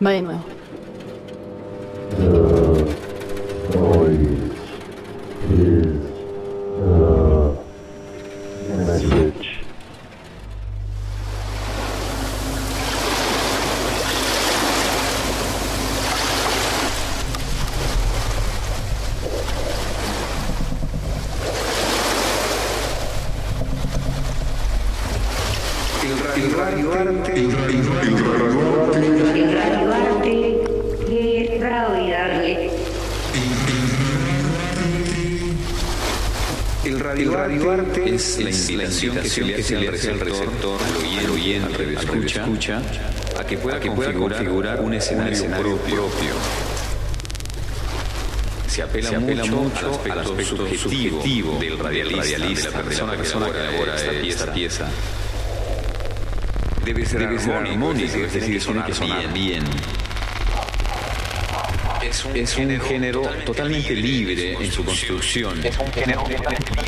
Va de. Invitación que se le hace al receptor, al oyente, al escucha, a que pueda configurar un escenario propio. Se apela, mucho, al aspecto subjetivo del radialista, de la persona que elabora esta pieza. Debe ser, armónico, es decir, tiene que sonar bien. Es un, género totalmente libre en su construcción. Es un género totalmente libre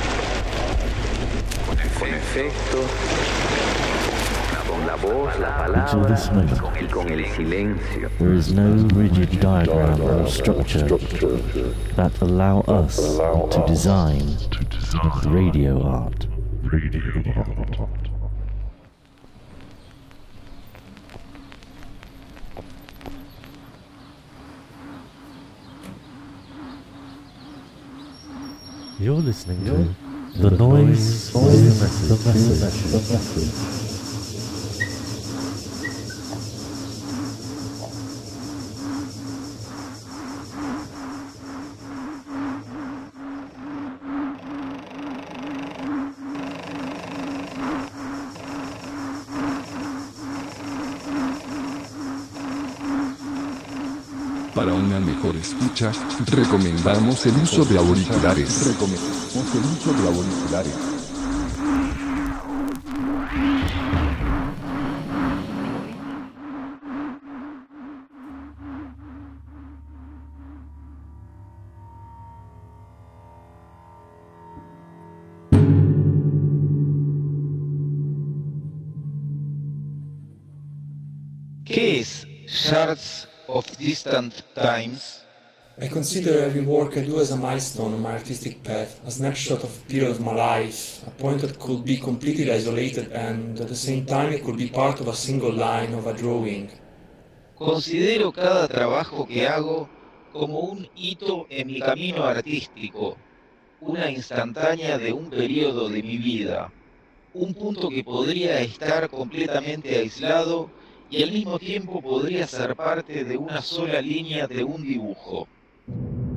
con efectos, con la voz, la Until palabra this moment, y con el silencio. there is no rigid diagram or structure that allow us to design radio art. Radio art. You're listening to the noise, the escucha, recomendamos el uso de auriculares. Recomendamos el uso de auriculares. ¿Qué es Shards of Distant Times? I consider every work I do as a milestone on my artistic path, a snapshot of a period of my life, a point that could be completely isolated and at the same time it could be part of a single line of a drawing. Considero cada trabajo que hago como un hito en mi camino artístico, una instantánea de un periodo de mi vida, un punto que podría estar completamente aislado y al mismo tiempo podría ser parte de una sola línea de un dibujo. you.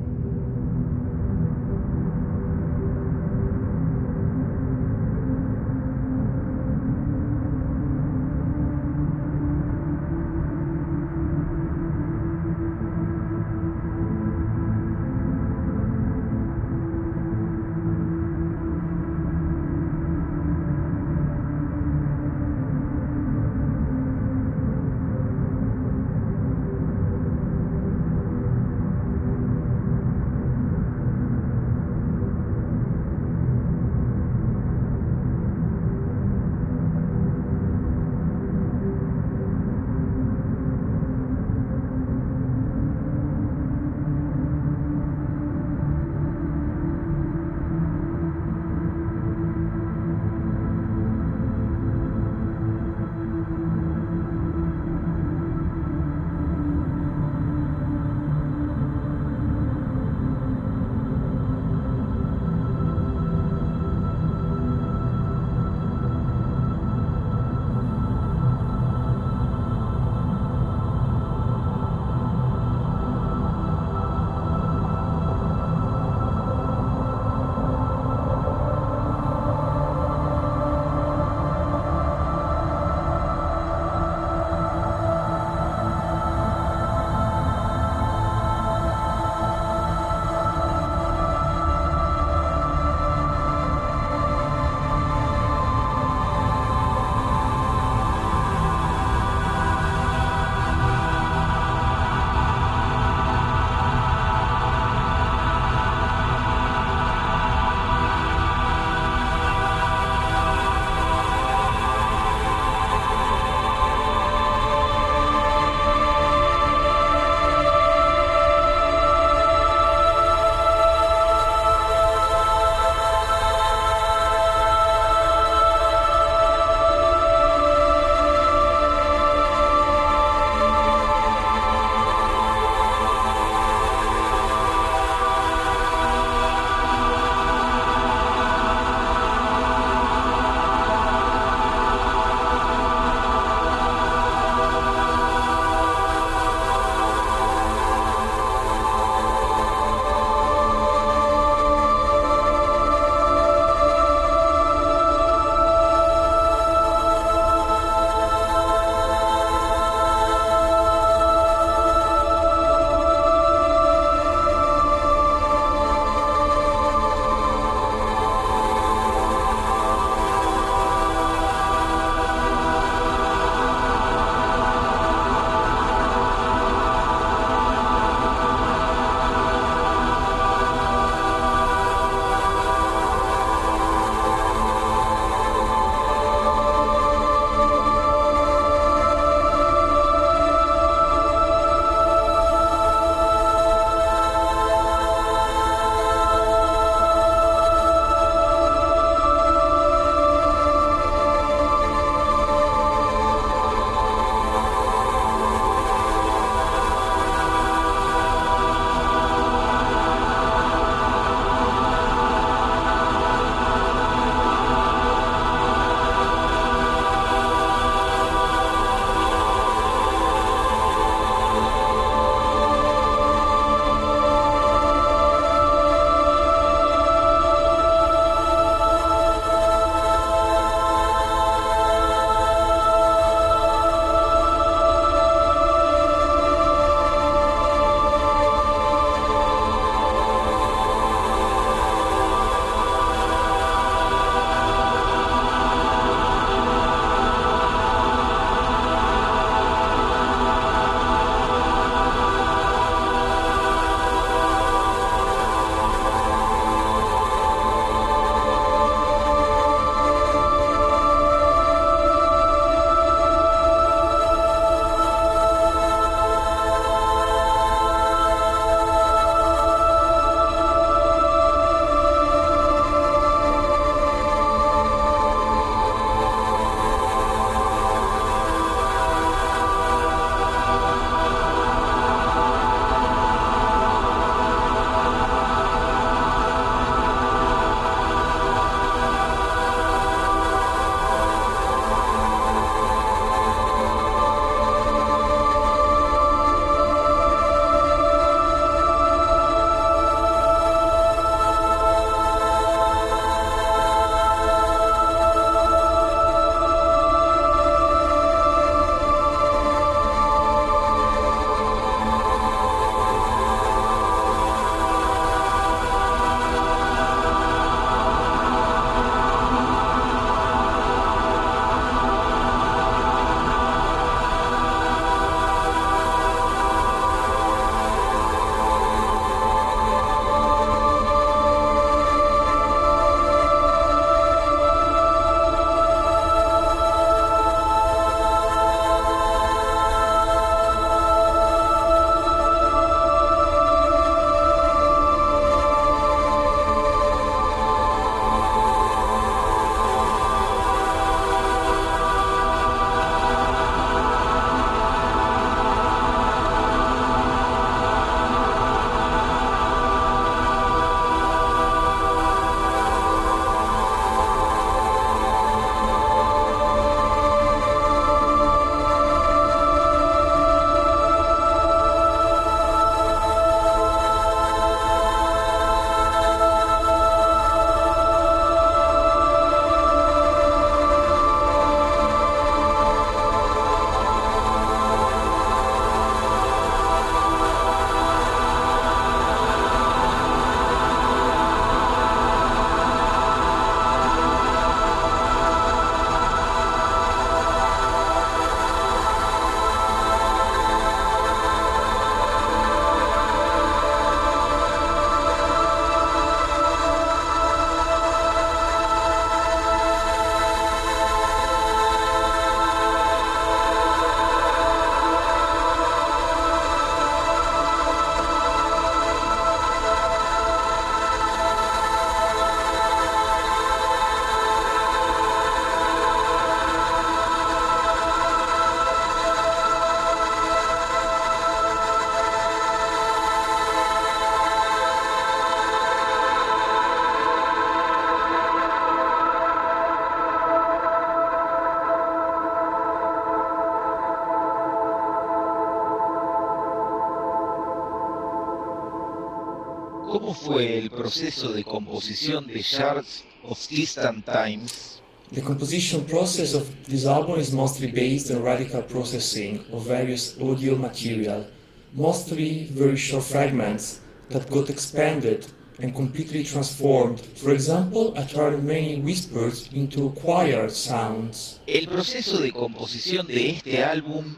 Proceso de composición de Shards of Distant Times? The composition process of this album is mostly based on radical processing of various audio material, mostly very short fragments that got expanded and completely transformed. For example, I turned many whispers into choir sounds. El proceso de composición de este álbum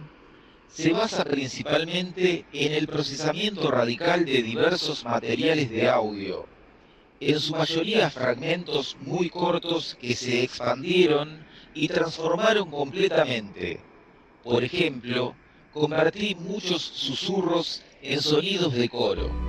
se basa principalmente en el procesamiento radical de diversos materiales de audio, en su mayoría fragmentos muy cortos que se expandieron y transformaron completamente. Por ejemplo, convertí muchos susurros en sonidos de coro.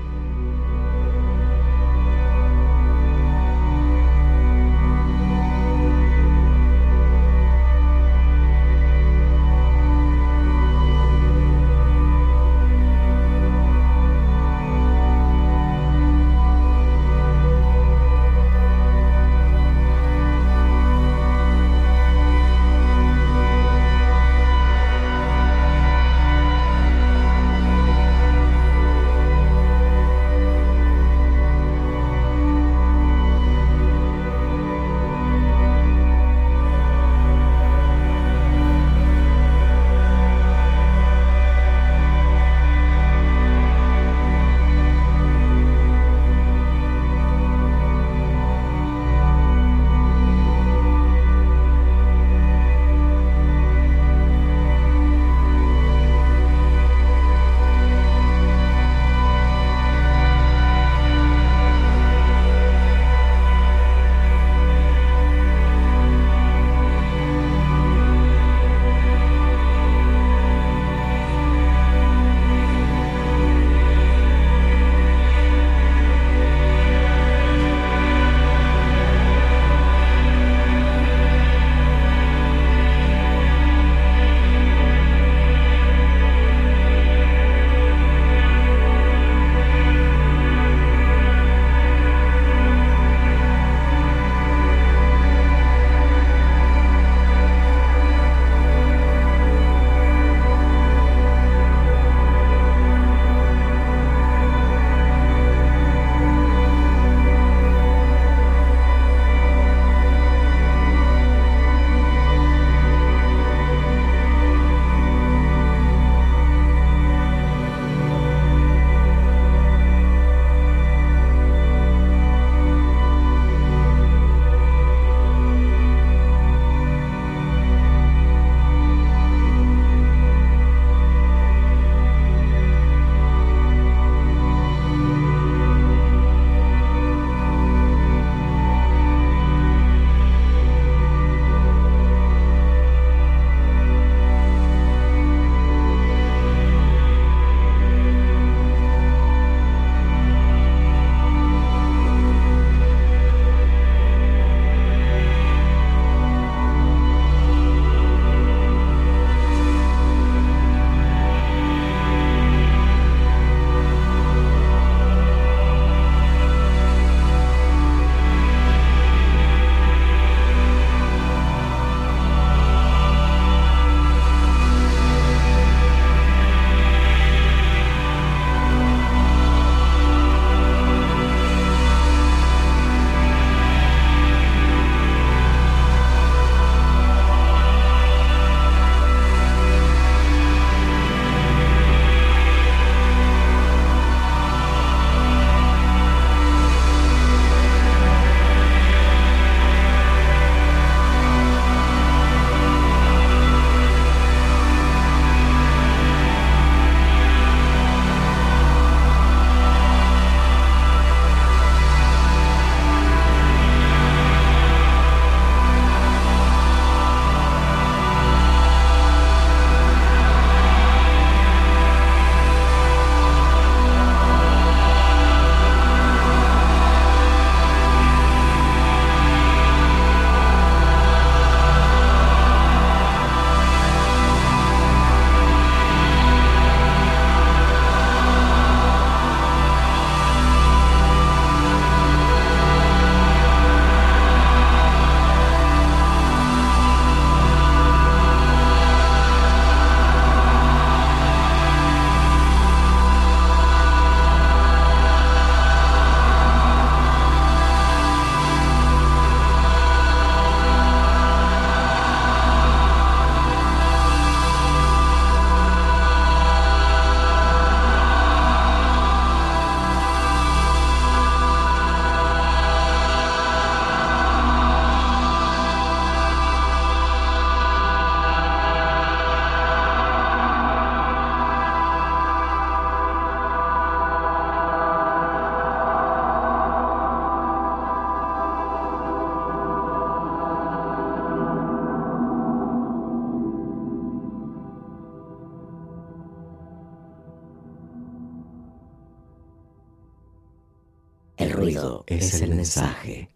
Ruido es el mensaje.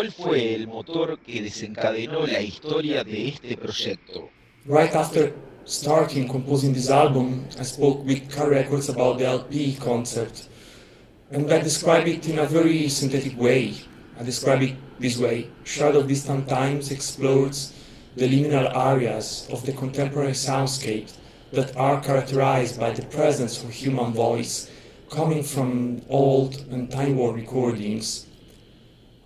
¿Cuál fue el motor que desencadenó la historia de este proyecto? Right after starting composing this album, I spoke with Car Records about the LP concept, and I describe it in a very synthetic way. I describe it this way Shadow of Distant Times explores the liminal areas of the contemporary soundscape that are characterized by the presence of human voice coming from old and time-worn recordings,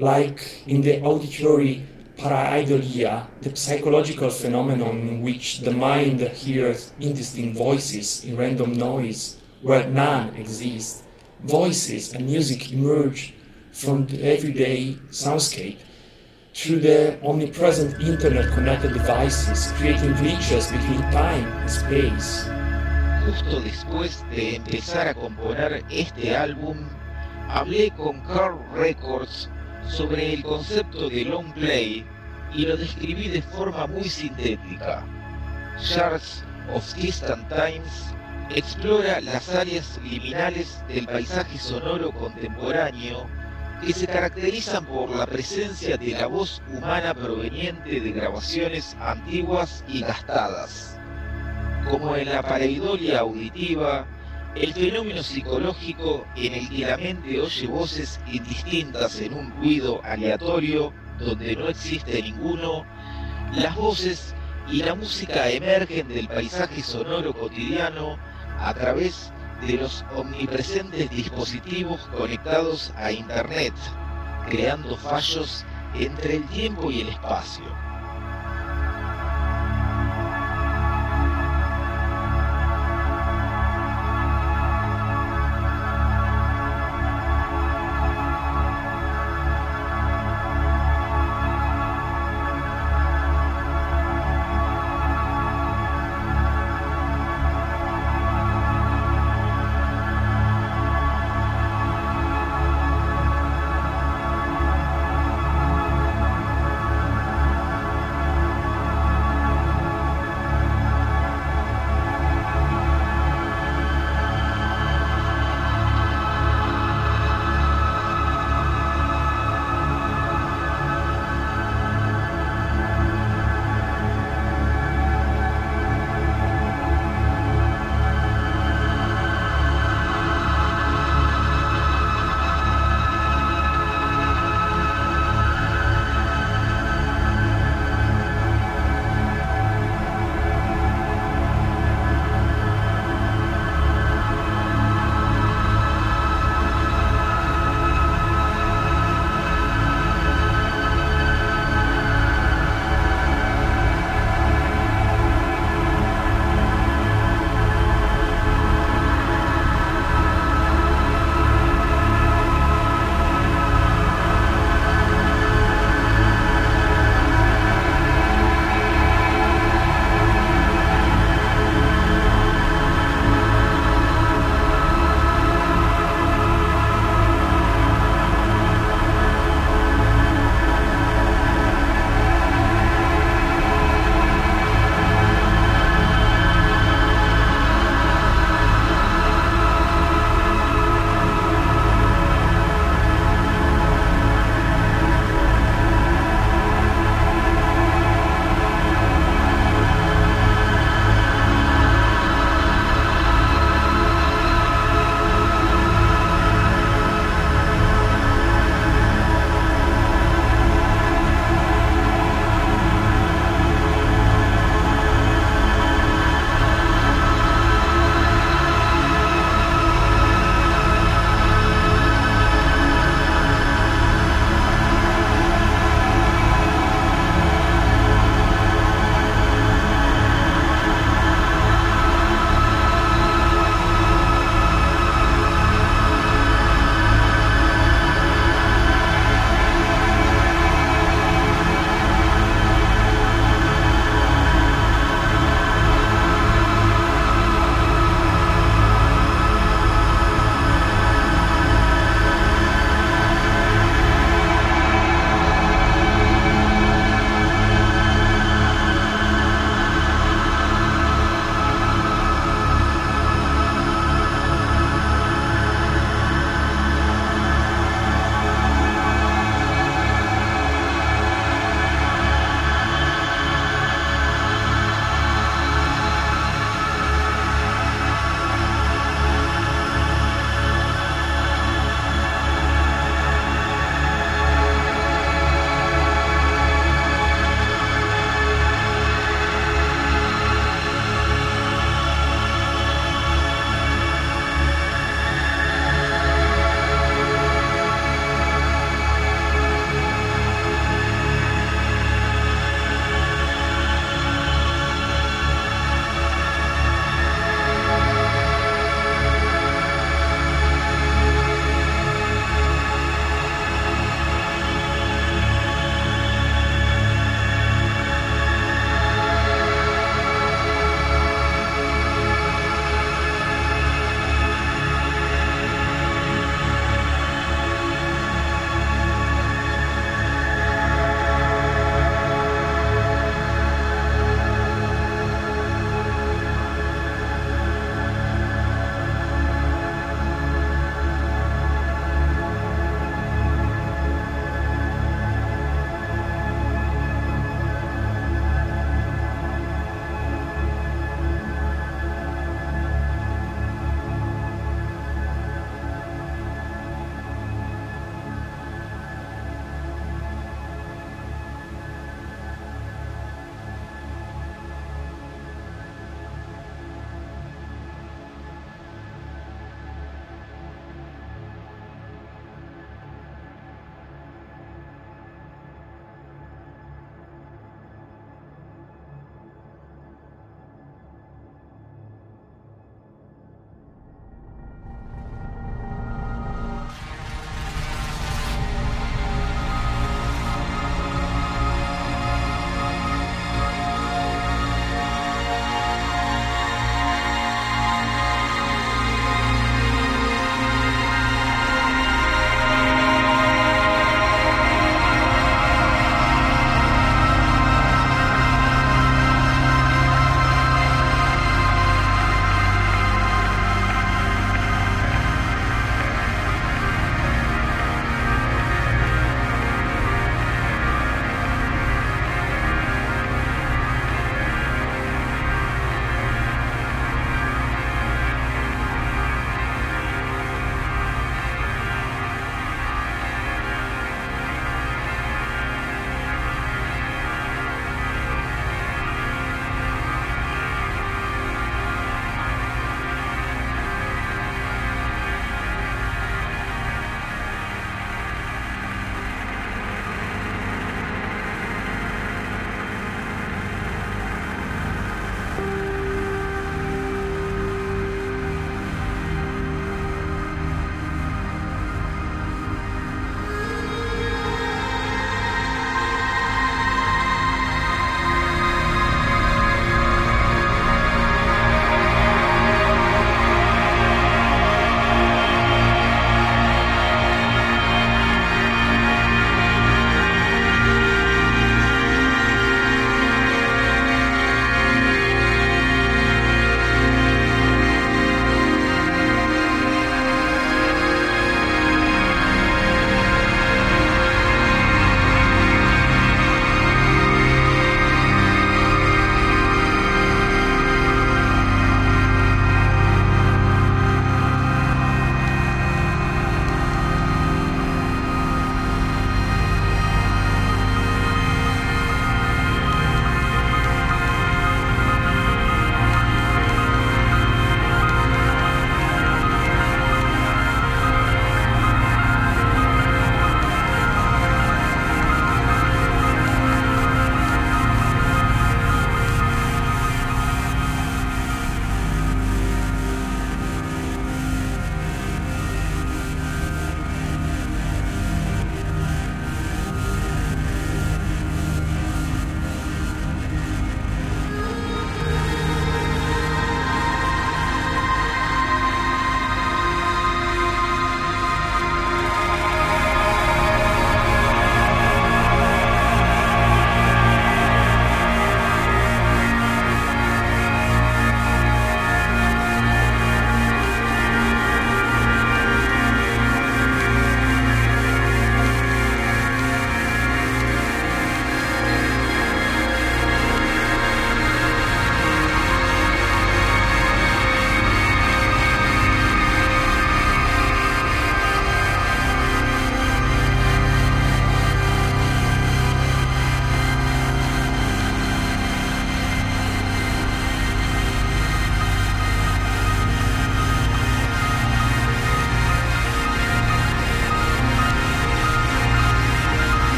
like in the auditory pareidolia, the psychological phenomenon in which the mind hears indistinct voices in random noise where none exist. Voices and music emerge from the everyday soundscape through the omnipresent internet connected devices, creating glitches between time and space. Justo después de empezar a componer este álbum, hablé con Carl Records sobre el concepto de long play y lo describí de forma muy sintética. Shards of Distant Times explora las áreas liminales del paisaje sonoro contemporáneo que se caracterizan por la presencia de la voz humana proveniente de grabaciones antiguas y gastadas. Como en la pareidolia auditiva, el fenómeno psicológico en el que la mente oye voces indistintas en un ruido aleatorio donde no existe ninguno, las voces y la música emergen del paisaje sonoro cotidiano a través de los omnipresentes dispositivos conectados a Internet, creando fallos entre el tiempo y el espacio.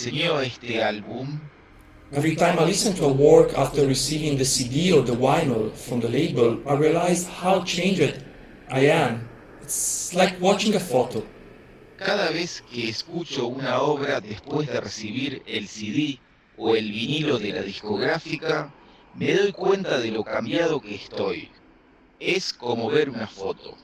Enseñó este álbum? Every time I listen to a work after receiving the CD or the vinyl from the label, I realize how changed I am. It's like watching a photo. Cada vez que escucho una obra después de recibir el CD o el vinilo de la discográfica, me doy cuenta de lo cambiado que estoy. Es como ver una foto.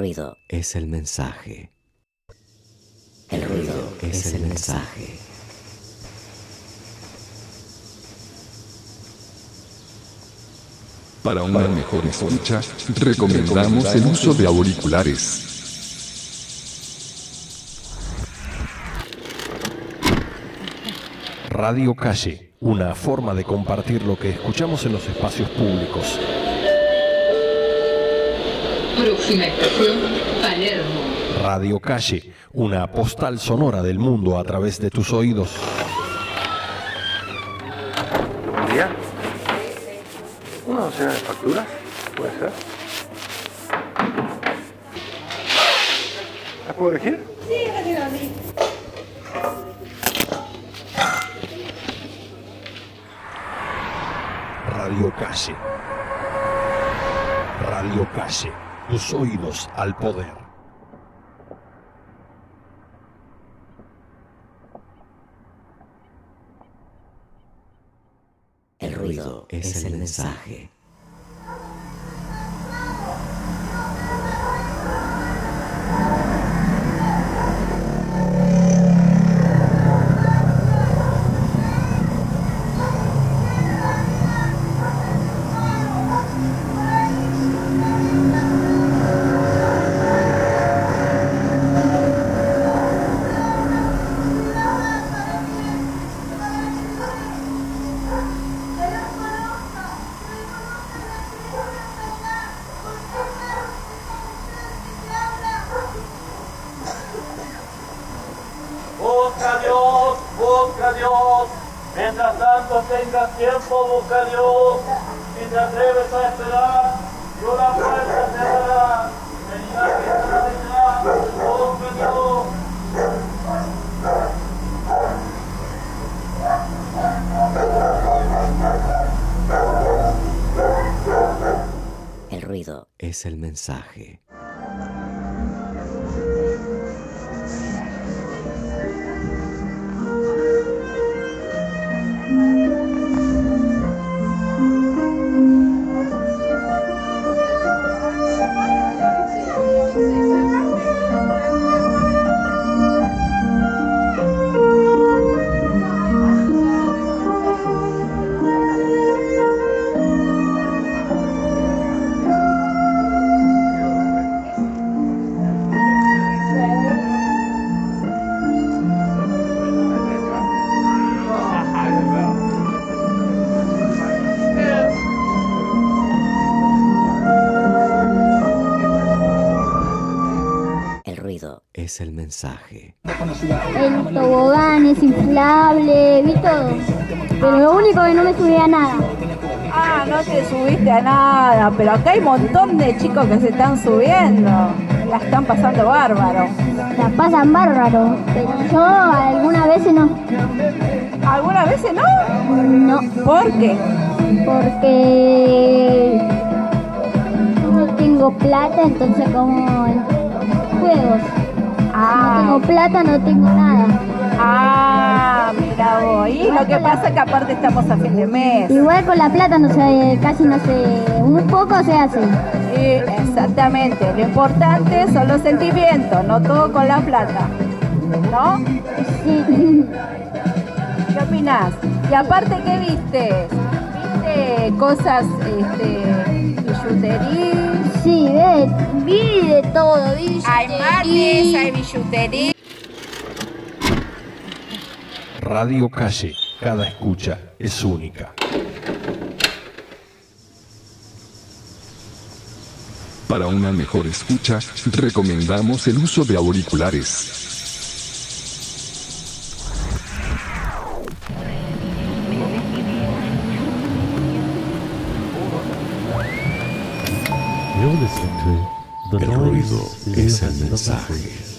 Ruido es el mensaje. El ruido es el mensaje. Para una mejor escucha, recomendamos el uso de auriculares. Radio Calle, una forma de compartir lo que escuchamos en los espacios públicos. Próxima estación, Palermo. Radio Calle, una postal sonora del mundo a través de tus oídos. Buen día. ¿Una docena de facturas? ¿Puede ser? ¿Las puedo elegir? Sí, rápido, sí. Radio Calle. Radio Calle, tus oídos al poder. El ruido es el mensaje. Mensaje. Te subiste a nada, pero acá hay un montón de chicos que se están subiendo. La están pasando bárbaro. La pasan bárbaro, pero yo algunas veces no. ¿Algunas veces no? No. ¿Por qué? Porque no tengo plata, entonces como juegos. Ah. No tengo plata, no tengo nada. Ah, mira vos. Y lo que pasa es que aparte estamos a fin de mes. Igual con la plata no se, casi no se, un poco se hace. Sí, exactamente. Lo importante son los sentimientos, no todo con la plata. ¿No? Sí. ¿Qué opinás? Y aparte, ¿qué viste? ¿Viste cosas, este, billutería? Sí, ve, vi de todo, vi Hay mates, hay billutería. Radio Calle, cada escucha es única. Para una mejor escucha, recomendamos el uso de auriculares. You're listening to The El Noise ruido is es el mensaje.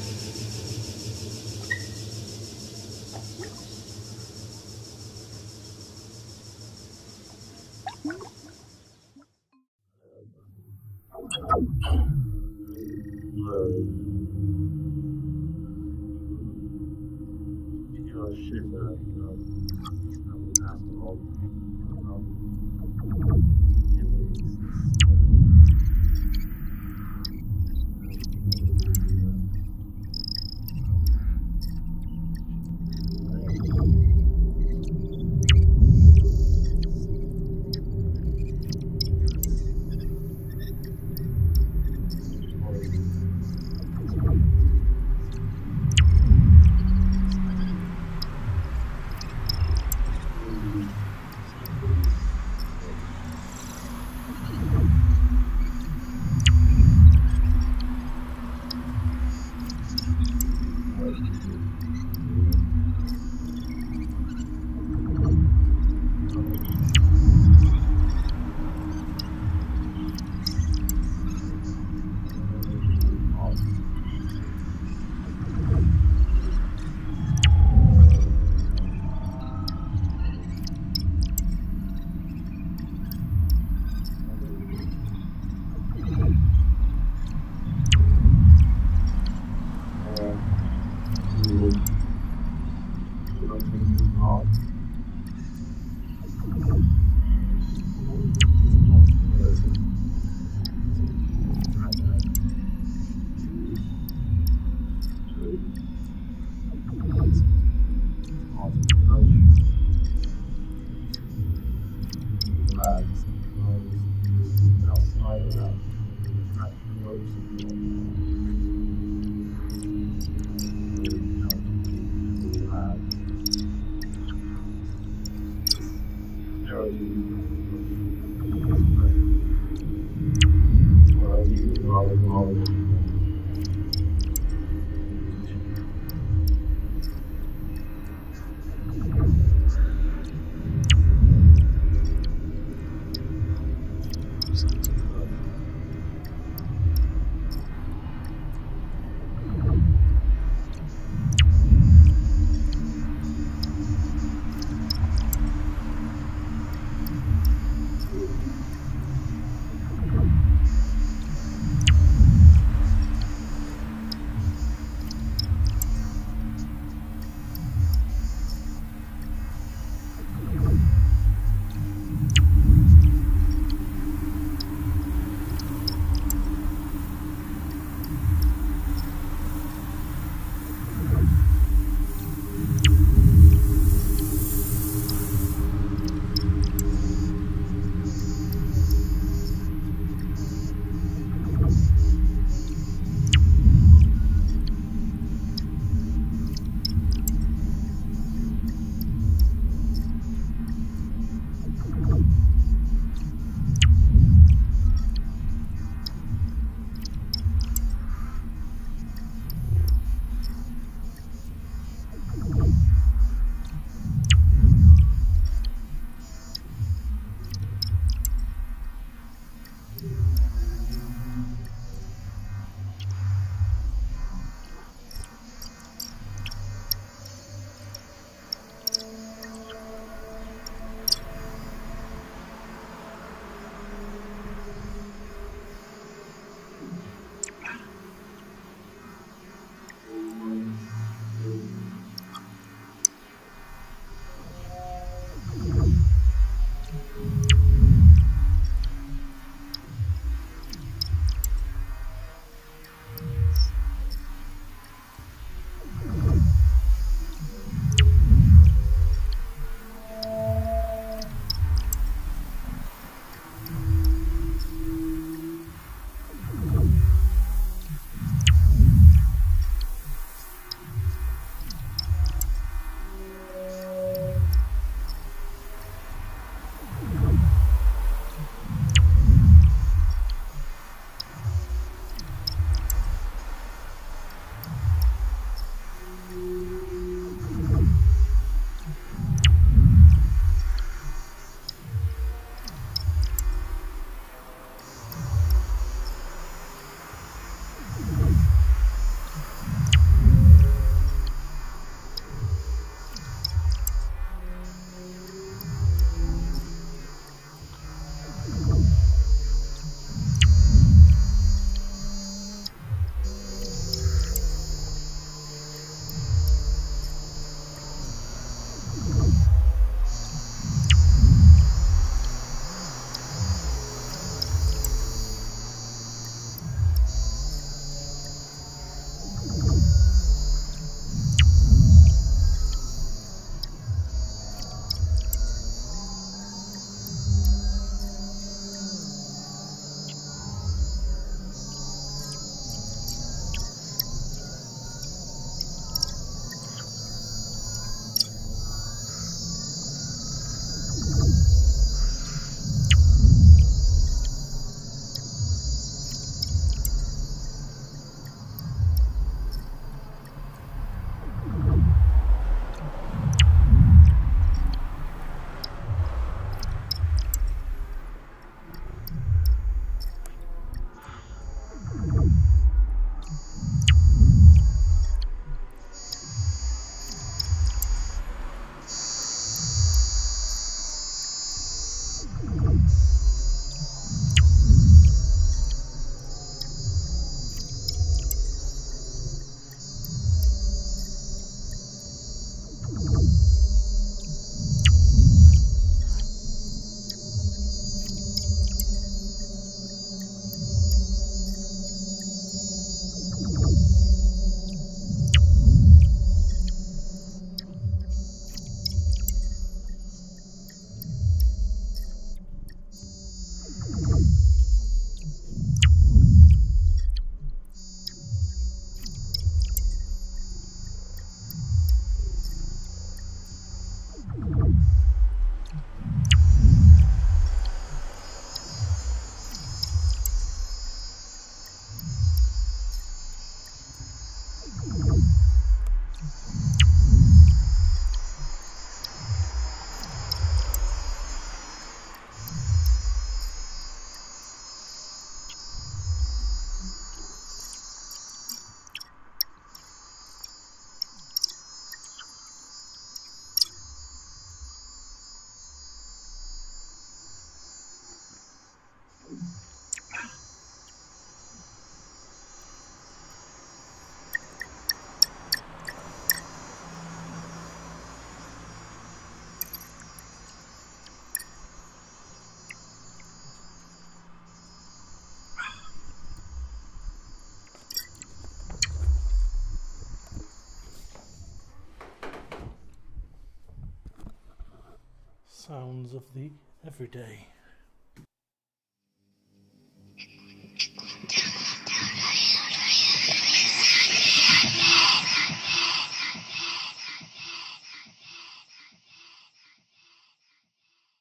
Sounds of the everyday.